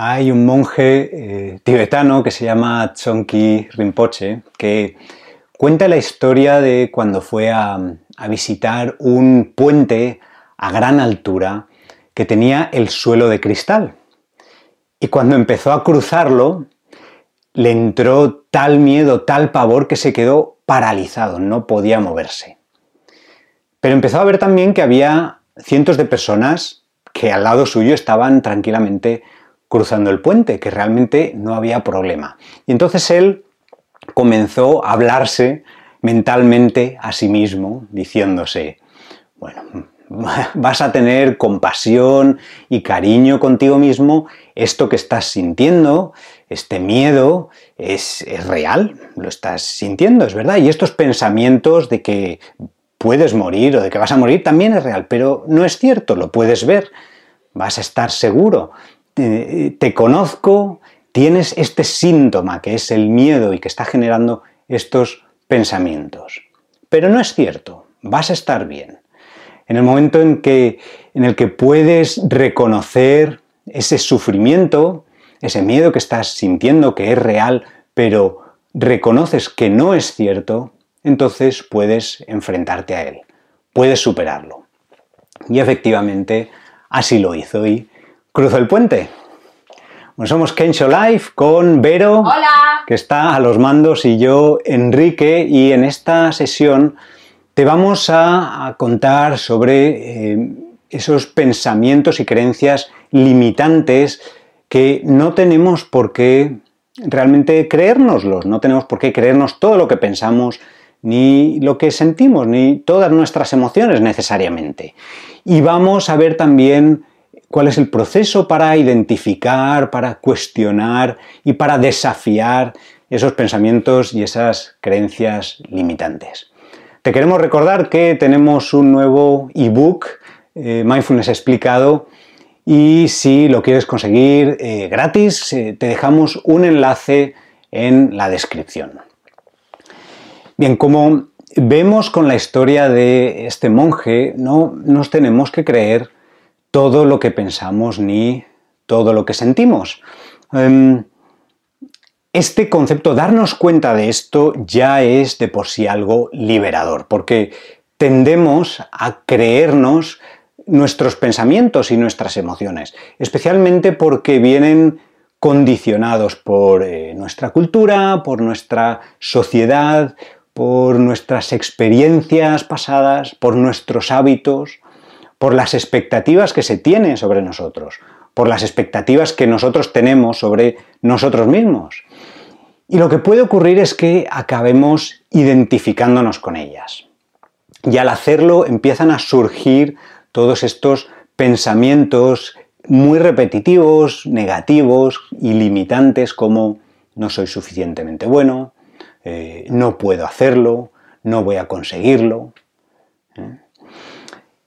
Hay un monje eh, tibetano que se llama Tsongki Rinpoche que cuenta la historia de cuando fue a visitar un puente a gran altura que tenía el suelo de cristal. Y cuando empezó a cruzarlo, le entró tal miedo, tal pavor que se quedó paralizado, no podía moverse. Pero empezó a ver también que había cientos de personas que al lado suyo estaban tranquilamente cruzando el puente, que realmente no había problema. Y entonces él comenzó a hablarse mentalmente a sí mismo, diciéndose, bueno, vas a tener compasión y cariño contigo mismo, esto que estás sintiendo, este miedo, es, es, real, lo estás sintiendo, es verdad, y estos pensamientos de que puedes morir o de que vas a morir también es real, pero no es cierto, lo puedes ver, vas a estar seguro, te, conozco, tienes este síntoma que es el miedo y que está generando estos pensamientos. Pero no es cierto, vas a estar bien. En el momento en, que, en el que puedes reconocer ese sufrimiento, ese miedo que estás sintiendo que es real, pero reconoces que no es cierto, entonces puedes enfrentarte a él, puedes superarlo. Y efectivamente así lo hizo y Cruzo el puente. Bueno, somos Kensho Life con Vero, que está a los mandos, y yo, Enrique, y en esta sesión te vamos a, contar sobre eh, esos pensamientos y creencias limitantes que no tenemos por qué realmente creérnoslos, no tenemos por qué creernos todo lo que pensamos, ni lo que sentimos, ni todas nuestras emociones necesariamente. Y vamos a ver también cuál es el proceso para identificar, para cuestionar y para desafiar esos pensamientos y esas creencias limitantes. Te queremos recordar que tenemos un nuevo ebook, eh, Mindfulness explicado, y si lo quieres conseguir eh, gratis, eh, te dejamos un enlace en la descripción. Bien, como vemos con la historia de este monje, no nos tenemos que creer todo lo que pensamos ni todo lo que sentimos. Em, este concepto, darnos cuenta de esto, ya es de por sí algo liberador, porque tendemos a creernos nuestros pensamientos y nuestras emociones, especialmente porque vienen condicionados por eh, nuestra cultura, por nuestra sociedad, por nuestras experiencias pasadas, por nuestros hábitos por las expectativas que se tienen sobre nosotros, por las expectativas que nosotros tenemos sobre nosotros mismos. Y lo que puede ocurrir es que acabemos identificándonos con ellas. Y al hacerlo empiezan a surgir todos estos pensamientos muy repetitivos, negativos y limitantes como no soy suficientemente bueno, eh, no puedo hacerlo, no voy a conseguirlo. ¿eh?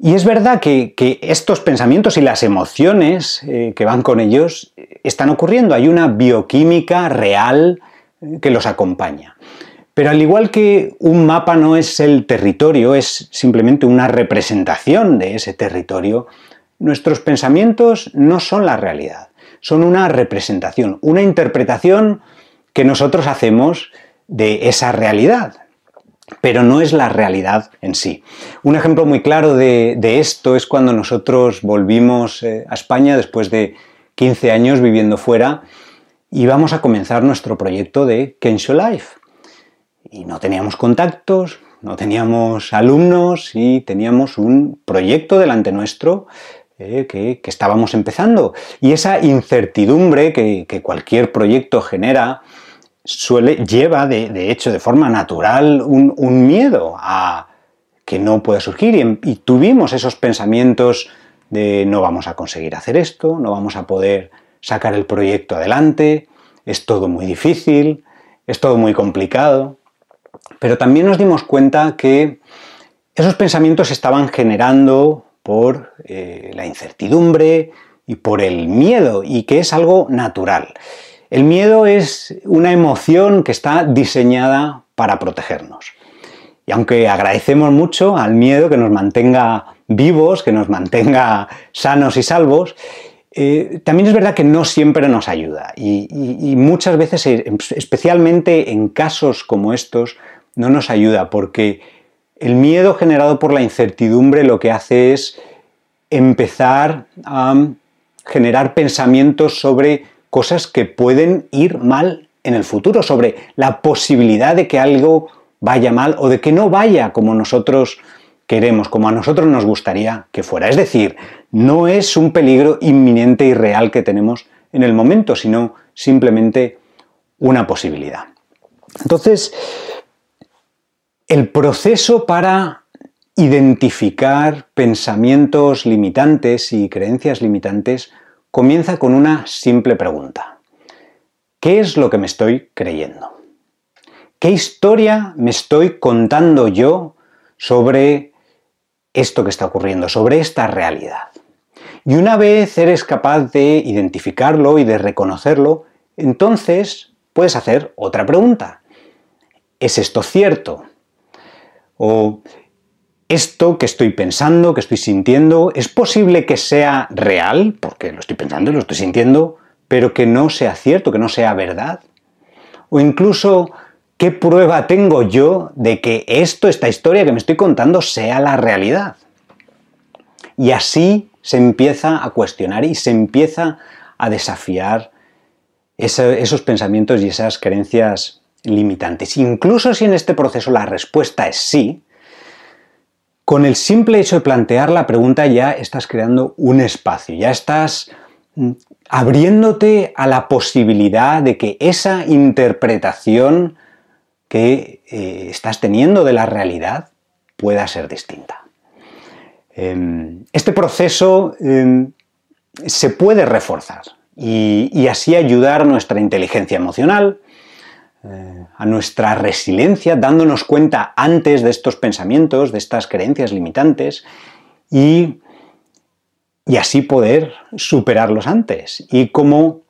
Y es verdad que, estos pensamientos y las emociones eh, que van con ellos están ocurriendo. Hay una bioquímica real eh, que los acompaña. Pero al igual que un mapa no es el territorio, es simplemente una representación de ese territorio, nuestros pensamientos no son la realidad, son una representación, una interpretación que nosotros hacemos de esa realidad pero no es la realidad en sí. Un ejemplo muy claro de, esto es cuando nosotros volvimos eh, a España después de 15 años viviendo fuera y vamos a comenzar nuestro proyecto de Kensho Life. Y no teníamos contactos, no teníamos alumnos y teníamos un proyecto delante nuestro eh, que, estábamos empezando. Y esa incertidumbre que cualquier proyecto genera, suele, lleva de, hecho de forma natural un, miedo a que no pueda surgir y, tuvimos esos pensamientos de no vamos a conseguir hacer esto, no vamos a poder sacar el proyecto adelante, es todo muy difícil, es todo muy complicado. Pero también nos dimos cuenta que esos pensamientos estaban generando por eh, la incertidumbre y por el miedo y que es algo natural. El miedo es una emoción que está diseñada para protegernos. Y aunque agradecemos mucho al miedo que nos mantenga vivos, que nos mantenga sanos y salvos, eh, también es verdad que no siempre nos ayuda y, muchas veces, eh, especialmente en casos como estos, no nos ayuda porque el miedo generado por la incertidumbre lo que hace es empezar a generar pensamientos sobre cosas que pueden ir mal en el futuro, sobre la posibilidad de que algo vaya mal o de que no vaya como nosotros queremos, como a nosotros nos gustaría que fuera. Es decir, no es un peligro inminente y real que tenemos en el momento, sino simplemente una posibilidad. Entonces, el proceso para identificar pensamientos limitantes y creencias limitantes comienza con una simple pregunta. ¿Qué es lo que me estoy creyendo? ¿Qué historia me estoy contando yo sobre esto que está ocurriendo, sobre esta realidad? Y una vez eres capaz de identificarlo y de reconocerlo, entonces puedes hacer otra pregunta. ¿Es esto cierto? ¿O esto que estoy pensando, que estoy sintiendo, es posible que sea real? Porque lo estoy pensando y lo estoy sintiendo, pero que no sea cierto, que no sea verdad. O incluso, ¿Qué prueba tengo yo de que esto, esta historia que me estoy contando, sea la realidad? Y así se empieza a cuestionar y se empieza a desafiar esos pensamientos y esas creencias limitantes. Incluso si en este proceso la respuesta es sí, con el simple hecho de plantear la pregunta ya estás creando un espacio, ya estás mm, abriéndote a la posibilidad de que esa interpretación que eh, estás teniendo de la realidad pueda ser distinta. Em, este proceso em, se puede reforzar y, así ayudar nuestra inteligencia emocional, eh, a nuestra resiliencia, dándonos cuenta antes de estos pensamientos, de estas creencias limitantes y, y así poder superarlos antes. Y como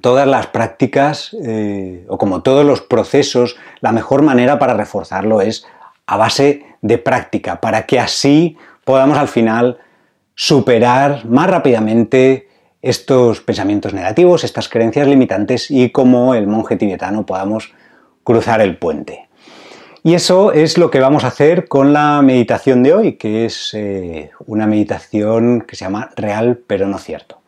todas las prácticas eh, o como todos los procesos, la mejor manera para reforzarlo es a base de práctica, para que así podamos al final superar más rápidamente estos pensamientos negativos, estas creencias limitantes y como el monje tibetano podamos cruzar el puente. Y eso es lo que vamos a hacer con la meditación de hoy, que es eh, una meditación que se llama real pero no cierto.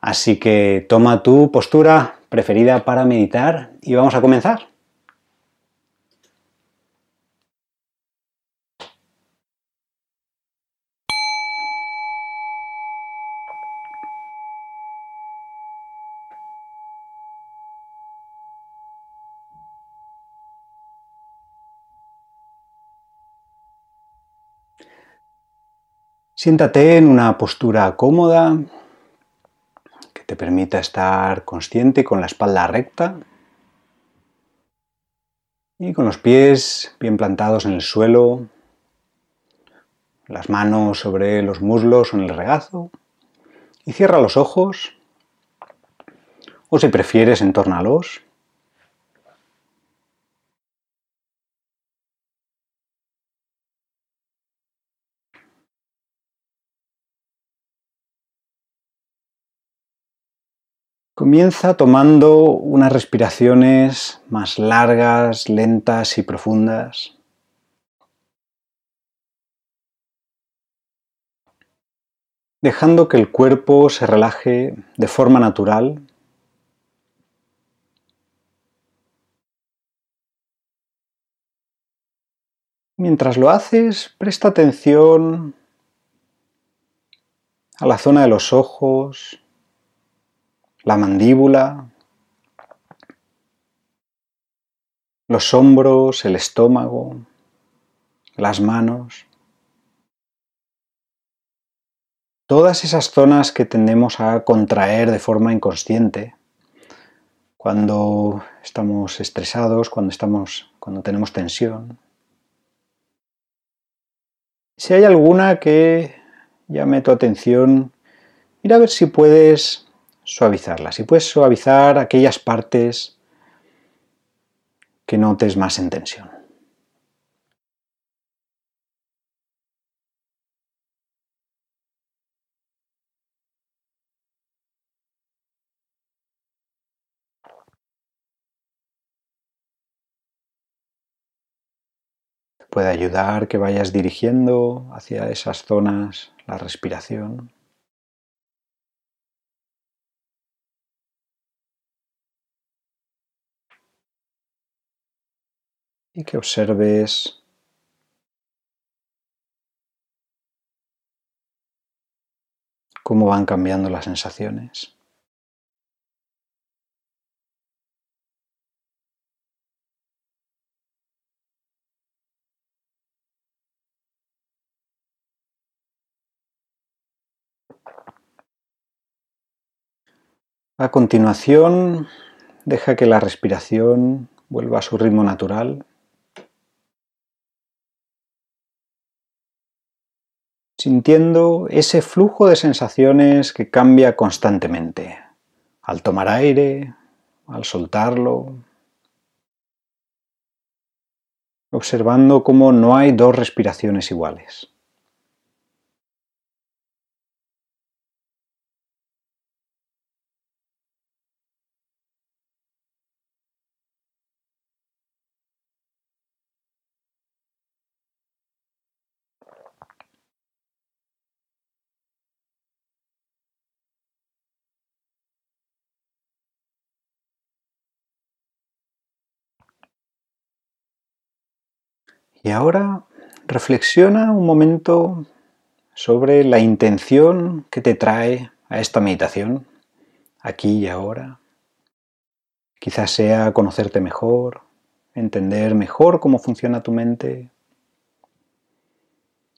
Así que toma tu postura preferida para meditar y vamos a comenzar. Siéntate en una postura cómoda, te permita estar consciente con la espalda recta y con los pies bien plantados en el suelo, las manos sobre los muslos o en el regazo y cierra los ojos o si prefieres entórnalos Comienza tomando unas respiraciones más largas, lentas y profundas. Dejando que el cuerpo se relaje de forma natural. Mientras lo haces, presta atención a la zona de los ojos, la mandíbula, los hombros, el estómago, las manos. Todas esas zonas que tendemos a contraer de forma inconsciente cuando estamos estresados, cuando, estamos, cuando tenemos tensión. Si hay alguna que llame tu atención, mira a ver si puedes suavizarlas. Y puedes suavizar aquellas partes que notes más en tensión. Puede ayudar que vayas dirigiendo hacia esas zonas la respiración. Y que observes cómo van cambiando las sensaciones. A continuación, deja que la respiración vuelva a su ritmo natural. Sintiendo ese flujo de sensaciones que cambia constantemente, al tomar aire, al soltarlo, observando cómo no hay dos respiraciones iguales. Y ahora reflexiona un momento sobre la intención que te trae a esta meditación, aquí y ahora. Quizás sea conocerte mejor, entender mejor cómo funciona tu mente,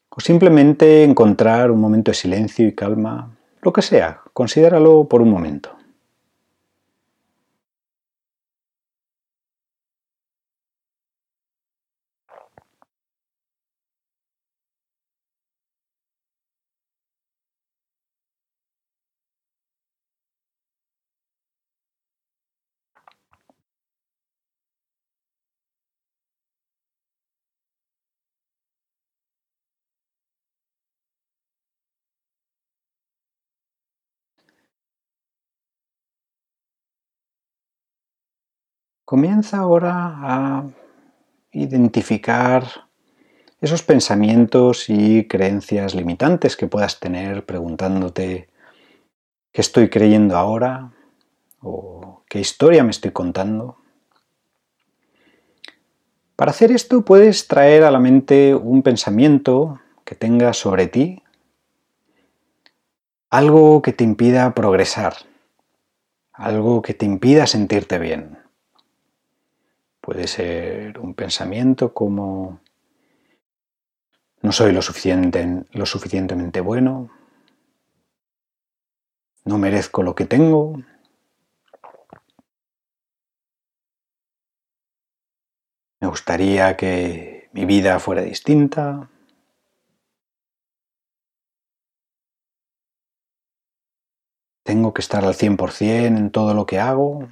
o simplemente encontrar un momento de silencio y calma, lo que sea, considéralo por un momento. Comienza ahora a identificar esos pensamientos y creencias limitantes que puedas tener preguntándote qué estoy creyendo ahora o qué historia me estoy contando. Para hacer esto puedes traer a la mente un pensamiento que tengas sobre ti, algo que te impida progresar, algo que te impida sentirte bien. Puede ser un pensamiento como no soy lo, lo suficientemente bueno, no merezco lo que tengo, me gustaría que mi vida fuera distinta. Tengo que estar al 100% en todo lo que hago.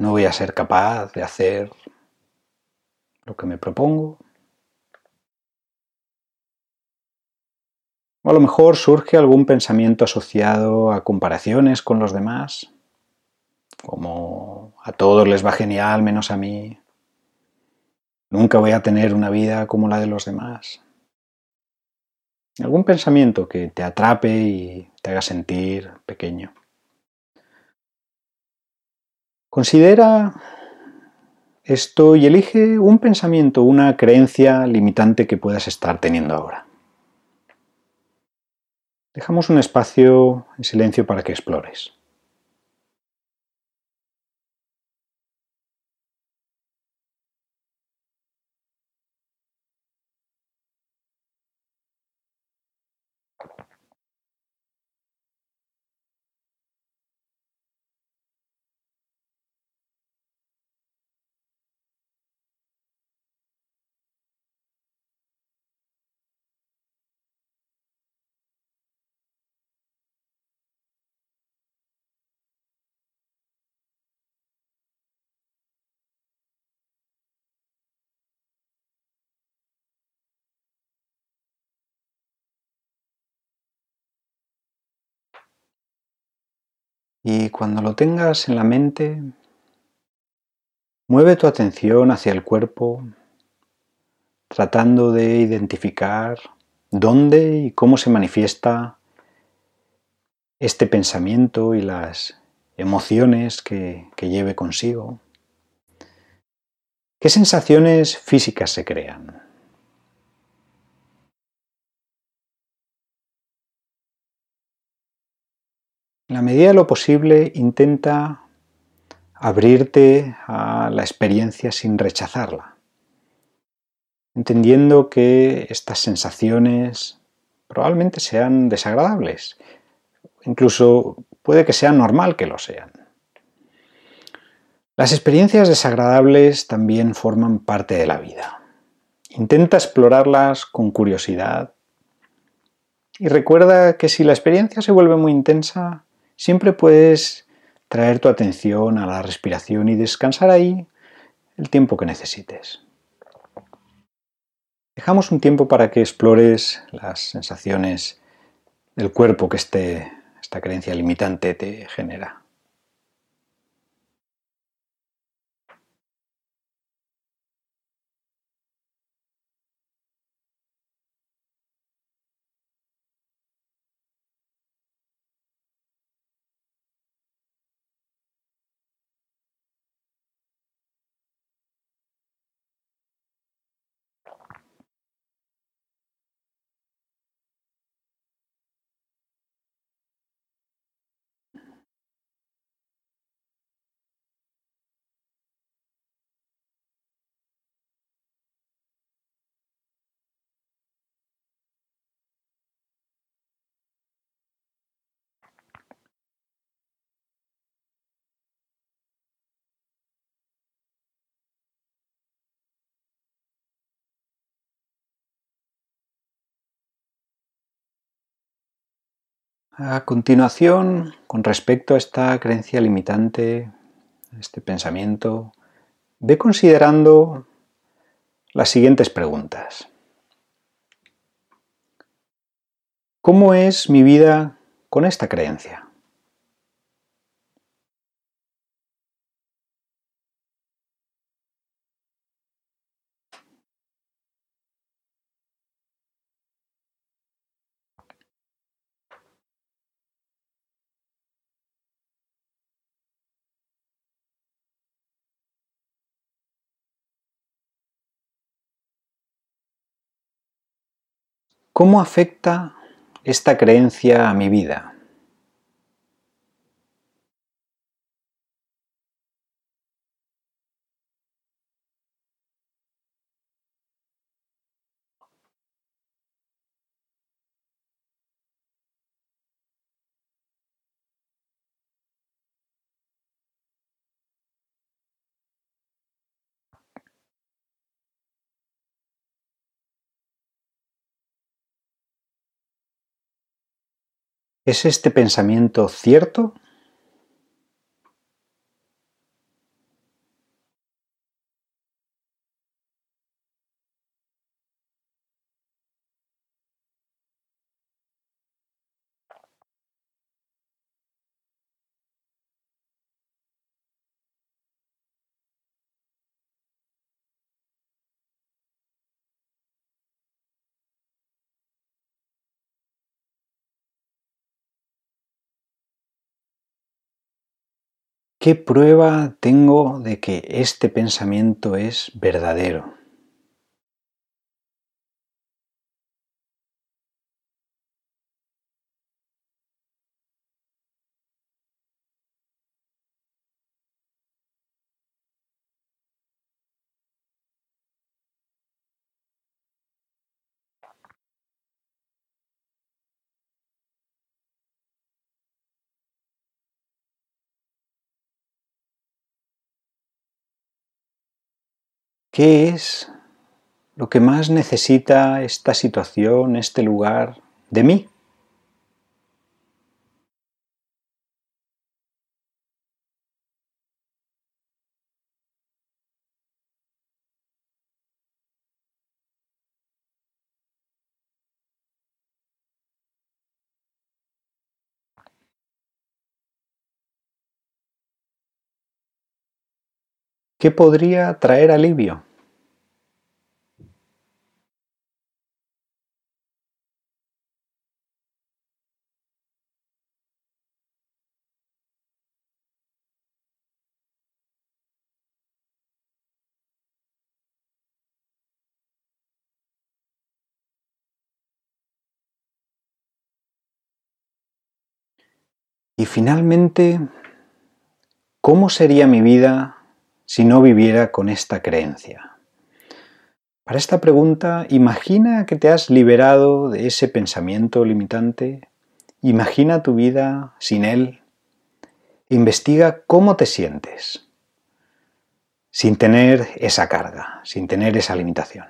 No voy a ser capaz de hacer lo que me propongo. O a lo mejor surge algún pensamiento asociado a comparaciones con los demás, como a todos les va genial menos a mí. Nunca voy a tener una vida como la de los demás. Algún pensamiento que te atrape y te haga sentir pequeño. Considera esto y elige un pensamiento, una creencia limitante que puedas estar teniendo ahora. Dejamos un espacio en silencio para que explores. Y cuando lo tengas en la mente, Mueve tu atención hacia el cuerpo, tratando de identificar dónde y cómo se manifiesta este pensamiento y las emociones que, lleve consigo. ¿Qué sensaciones físicas se crean? En la medida de lo posible, intenta abrirte a la experiencia sin rechazarla, entendiendo que estas sensaciones probablemente sean desagradables, incluso puede que sea normal que lo sean. Las experiencias desagradables también forman parte de la vida. Intenta explorarlas con curiosidad y recuerda que si la experiencia se vuelve muy intensa, siempre puedes traer tu atención a la respiración y descansar ahí el tiempo que necesites. Dejamos un tiempo para que explores las sensaciones del cuerpo que este, esta creencia limitante te genera. A continuación, con respecto a esta creencia limitante, este pensamiento, ve considerando las siguientes preguntas. ¿Cómo es mi vida con esta creencia? ¿Cómo afecta esta creencia a mi vida? ¿Es este pensamiento cierto? ¿Qué prueba tengo de que este pensamiento es verdadero? ¿Qué es lo que más necesita esta situación, este lugar de mí? ¿Qué podría traer alivio? Y finalmente, ¿cómo sería mi vida si no viviera con esta creencia? Para esta pregunta, imagina que te has liberado de ese pensamiento limitante, imagina tu vida sin él, investiga cómo te sientes sin tener esa carga, sin tener esa limitación.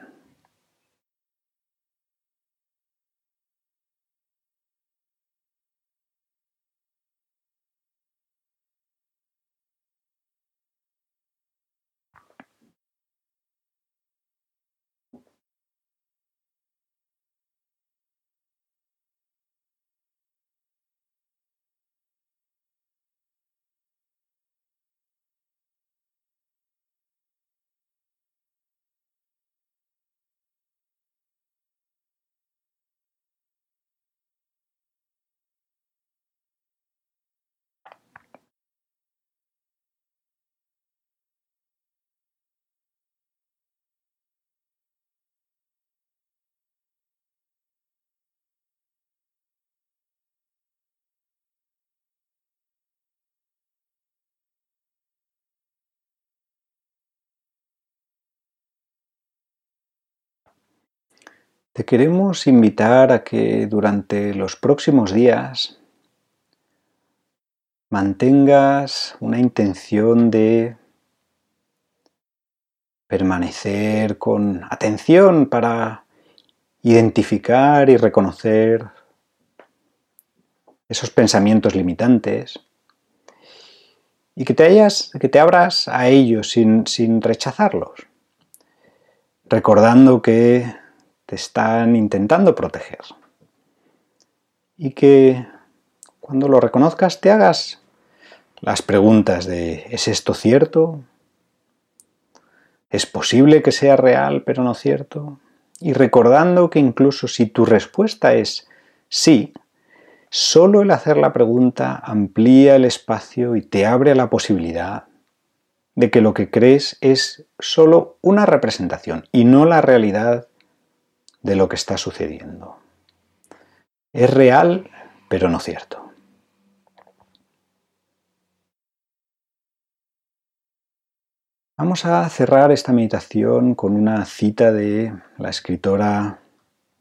Te queremos invitar a que durante los próximos días mantengas una intención de permanecer con atención para identificar y reconocer esos pensamientos limitantes y que te, hayas, que te abras a ellos sin, sin rechazarlos, recordando que te están intentando proteger. Y que cuando lo reconozcas te hagas las preguntas de ¿es esto cierto? ¿Es posible que sea real pero no cierto? Y recordando que incluso si tu respuesta es sí, solo el hacer la pregunta amplía el espacio y te abre la posibilidad de que lo que crees es solo una representación y no la realidad de lo que está sucediendo. Es real, pero no cierto. Vamos a cerrar esta meditación con una cita de la escritora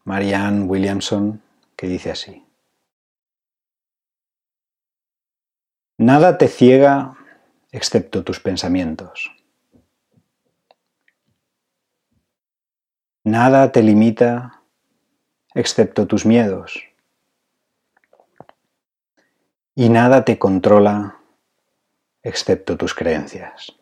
Marianne Williamson que dice así. Nada te ciega excepto tus pensamientos. Nada te limita excepto tus miedos. Y nada te controla excepto tus creencias.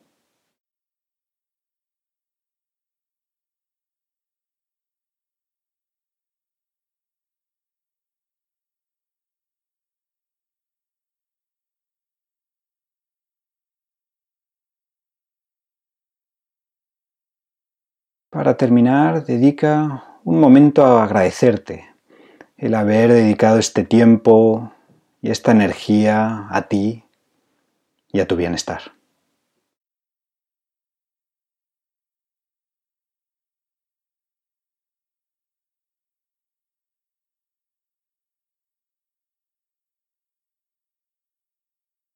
Para terminar, dedica un momento a agradecerte el haber dedicado este tiempo y esta energía a ti y a tu bienestar.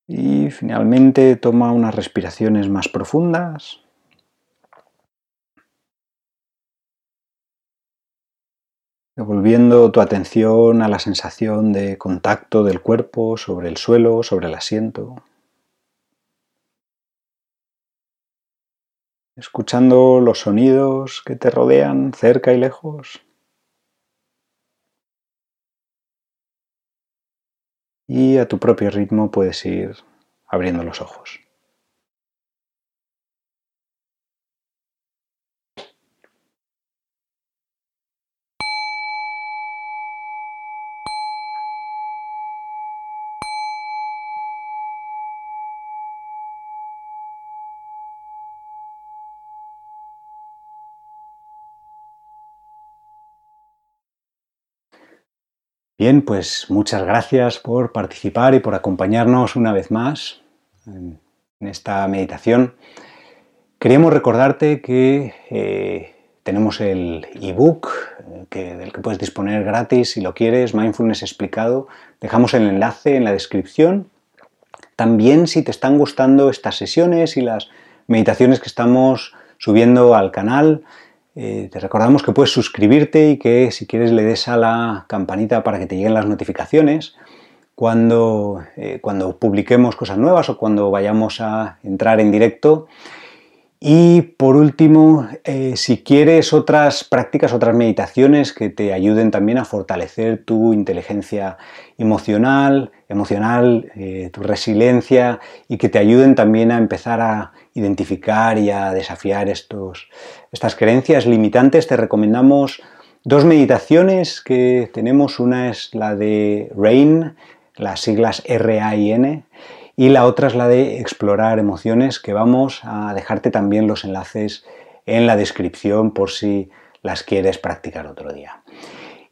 Y finalmente toma unas respiraciones más profundas. Devolviendo tu atención a la sensación de contacto del cuerpo sobre el suelo, sobre el asiento. Escuchando los sonidos que te rodean cerca y lejos. Y a tu propio ritmo puedes ir abriendo los ojos. Bien, pues muchas gracias por participar y por acompañarnos una vez más en esta meditación. Queríamos recordarte que eh, tenemos el ebook eh, del que puedes disponer gratis si lo quieres, Mindfulness explicado. Dejamos el enlace en la descripción. También si te están gustando estas sesiones y las meditaciones que estamos subiendo al canal, eh, te recordamos que puedes suscribirte y que si quieres le des a la campanita para que te lleguen las notificaciones cuando, eh, cuando publiquemos cosas nuevas o cuando vayamos a entrar en directo. Y por último, eh, si quieres otras prácticas, otras meditaciones que te ayuden también a fortalecer tu inteligencia emocional, emocional, tu resiliencia y que te ayuden también a empezar a identificar y a desafiar estos, estas creencias limitantes, te recomendamos dos meditaciones que tenemos. Una es la de RAIN, las siglas R-A-I-N, y la otra es la de explorar emociones, que vamos a dejarte también los enlaces en la descripción por si las quieres practicar otro día.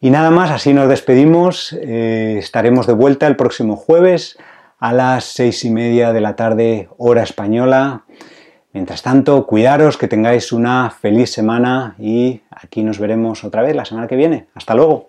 Y nada más, así nos despedimos. Eh, estaremos de vuelta el próximo jueves a las seis y media de la tarde, hora española. Mientras tanto, cuidaros, que tengáis una feliz semana y aquí nos veremos otra vez la semana que viene. Hasta luego.